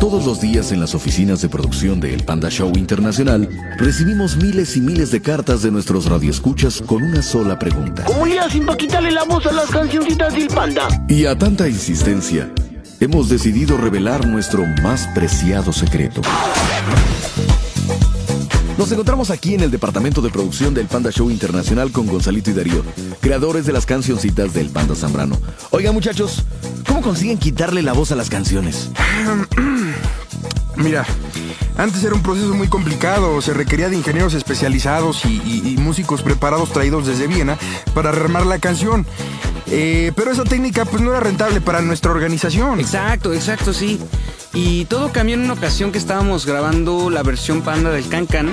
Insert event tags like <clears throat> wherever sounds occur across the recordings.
Todos los días en las oficinas de producción de El Panda Show Internacional recibimos miles y miles de cartas de nuestros radioescuchas con una sola pregunta. ¿Cómo le hacen para quitarle la voz a las cancioncitas del panda? Y a tanta insistencia, hemos decidido revelar nuestro más preciado secreto. Nos encontramos aquí en el departamento de producción del Panda Show Internacional con Gonzalito y Darío, creadores de las cancioncitas del Panda Zambrano. Oigan muchachos, ¿cómo consiguen quitarle la voz a las canciones? <clears throat> Mira, antes era un proceso muy complicado, se requería de ingenieros especializados y, y- y músicos preparados traídos desde Viena para rearmar la canción. Eh, pero esa técnica pues no era rentable para nuestra organización. Exacto, exacto, sí. Y todo cambió en una ocasión que estábamos grabando la versión panda del Can Can.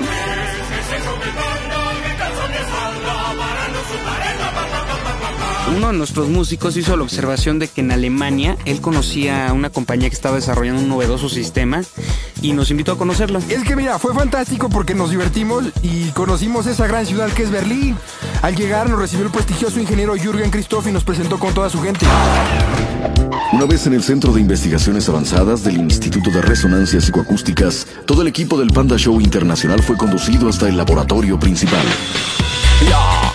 Uno de nuestros músicos hizo la observación de que en Alemania él conocía a una compañía que estaba desarrollando un novedoso sistema y nos invitó a conocerlo. Es que mira, fue fantástico porque nos divertimos y conocimos esa gran ciudad que es Berlín. Al llegar nos recibió el prestigioso ingeniero Jürgen Christoph y nos presentó con toda su gente. Una vez en el Centro de Investigaciones Avanzadas del Instituto de Resonancias Psicoacústicas, todo el equipo del Panda Show Internacional fue conducido hasta el laboratorio principal. Ya.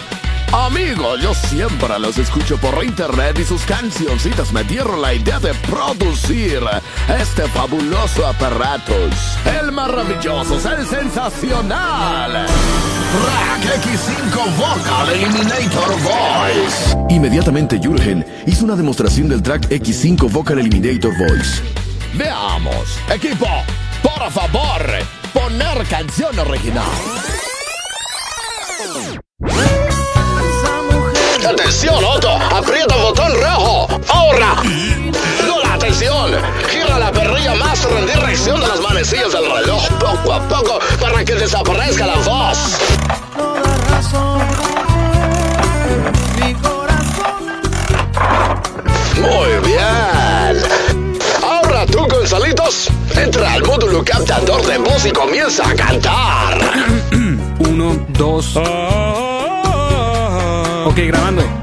Amigos, yo siempre los escucho por internet y sus cancioncitas me dieron la idea de producir este fabuloso aparato. El maravilloso, el sensacional. Track X5 Vocal Eliminator Voice. Inmediatamente Jürgen hizo una demostración del track X5 Vocal Eliminator Voice. Veamos, equipo, por favor, poner canción original. Atención, Otto, aprieta botón rojo. Ahora. La atención. Gira la perrilla más en dirección de las manecillas del reloj poco a poco para que desaparezca la voz. Entra al módulo captador de voz y comienza a cantar. <clears throat> Uno, dos. Ok, grabando.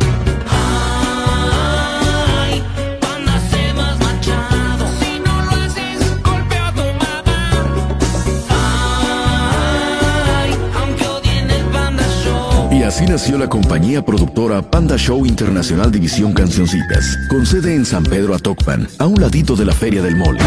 Así nació la compañía productora Panda Show Internacional División Cancioncitas, con sede en San Pedro Atocpan, a un ladito de la Feria del Mole.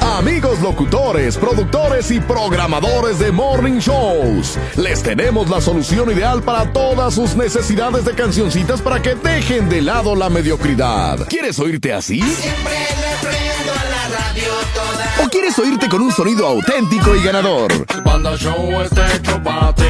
Amigos locutores, productores y programadores de morning shows, les tenemos la solución ideal para todas sus necesidades de cancioncitas para que dejen de lado la mediocridad. ¿Quieres oírte así? ¿O quieres oírte con un sonido auténtico y ganador? El Panda Show está hecho para ti.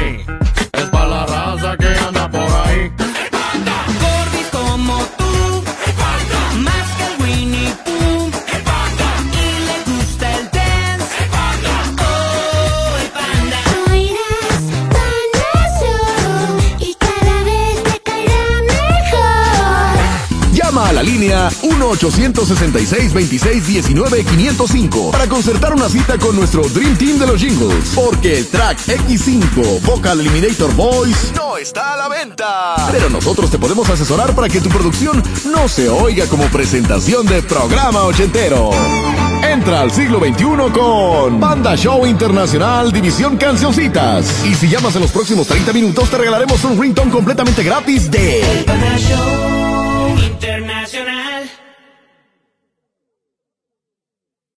La línea 1-866-26-19-505 para concertar una cita con nuestro Dream Team de los jingles. Porque el track X5 Vocal Eliminator Voice no está a la venta. Pero nosotros te podemos asesorar para que tu producción no se oiga como presentación de programa ochentero. Entra al siglo XXI con Panda Show Internacional División Cancioncitas. Y si llamas en los próximos 30 minutos, te regalaremos un ringtone completamente gratis de... Panda Show Internacional.